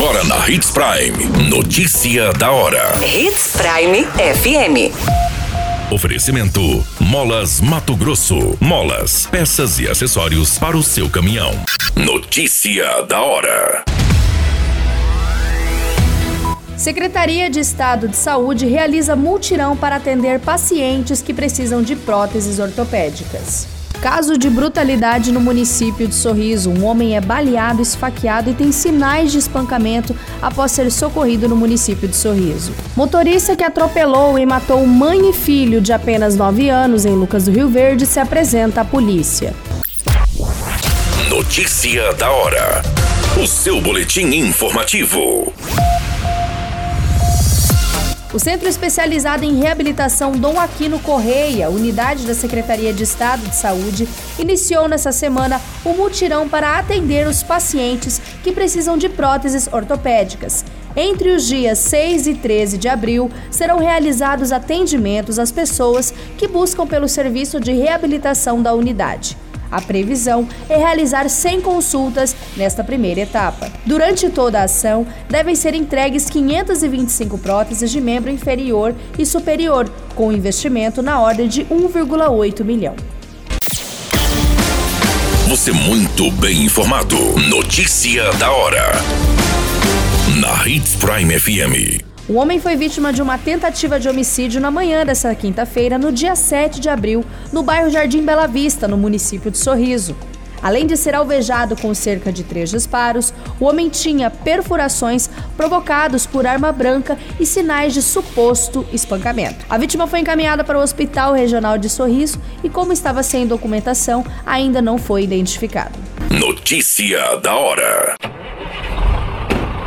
Agora na Hits Prime. Notícia da hora. Hits Prime FM. Oferecimento: Molas Mato Grosso. Molas, peças e acessórios para o seu caminhão. Notícia da hora. Secretaria de Estado de Saúde realiza multirão para atender pacientes que precisam de próteses ortopédicas. Caso de brutalidade no município de Sorriso. Um homem é baleado, esfaqueado e tem sinais de espancamento após ser socorrido no município de Sorriso. Motorista que atropelou e matou mãe e filho de apenas 9 anos em Lucas do Rio Verde se apresenta à polícia. Notícia da hora. O seu boletim informativo. O Centro Especializado em Reabilitação Dom Aquino Correia, unidade da Secretaria de Estado de Saúde, iniciou nessa semana o um mutirão para atender os pacientes que precisam de próteses ortopédicas. Entre os dias 6 e 13 de abril, serão realizados atendimentos às pessoas que buscam pelo serviço de reabilitação da unidade. A previsão é realizar 100 consultas nesta primeira etapa. Durante toda a ação, devem ser entregues 525 próteses de membro inferior e superior, com investimento na ordem de 1,8 milhão. Você muito bem informado. Notícia da hora. Na Hits Prime FM. O homem foi vítima de uma tentativa de homicídio na manhã dessa quinta-feira, no dia 7 de abril, no bairro Jardim Bela Vista, no município de Sorriso. Além de ser alvejado com cerca de três disparos, o homem tinha perfurações provocados por arma branca e sinais de suposto espancamento. A vítima foi encaminhada para o Hospital Regional de Sorriso e, como estava sem documentação, ainda não foi identificado. Notícia da hora.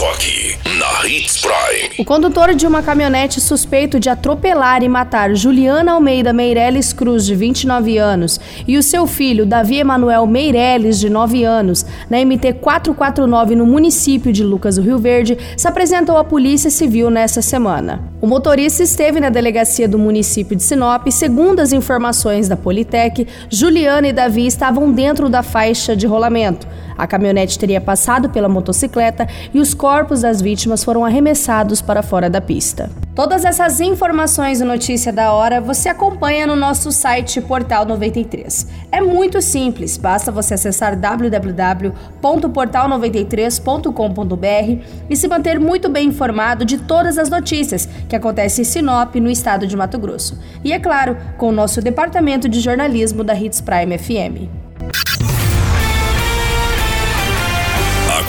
Só aqui, na Hits Prime. O condutor de uma caminhonete suspeito de atropelar e matar Juliana Almeida Meirelles Cruz, de 29 anos, e o seu filho, Davi Emanuel Meirelles, de 9 anos, na MT 449 no município de Lucas do Rio Verde, se apresentou à Polícia Civil nesta semana. O motorista esteve na delegacia do município de Sinop e, segundo as informações da Politec, Juliana e Davi estavam dentro da faixa de rolamento. A caminhonete teria passado pela motocicleta e os corpos das vítimas foram arremessados para fora da pista. Todas essas informações e notícia da hora você acompanha no nosso site Portal 93. É muito simples, basta você acessar www.portal93.com.br e se manter muito bem informado de todas as notícias que acontecem em Sinop, no estado de Mato Grosso. E é claro, com o nosso departamento de jornalismo da Hits Prime FM.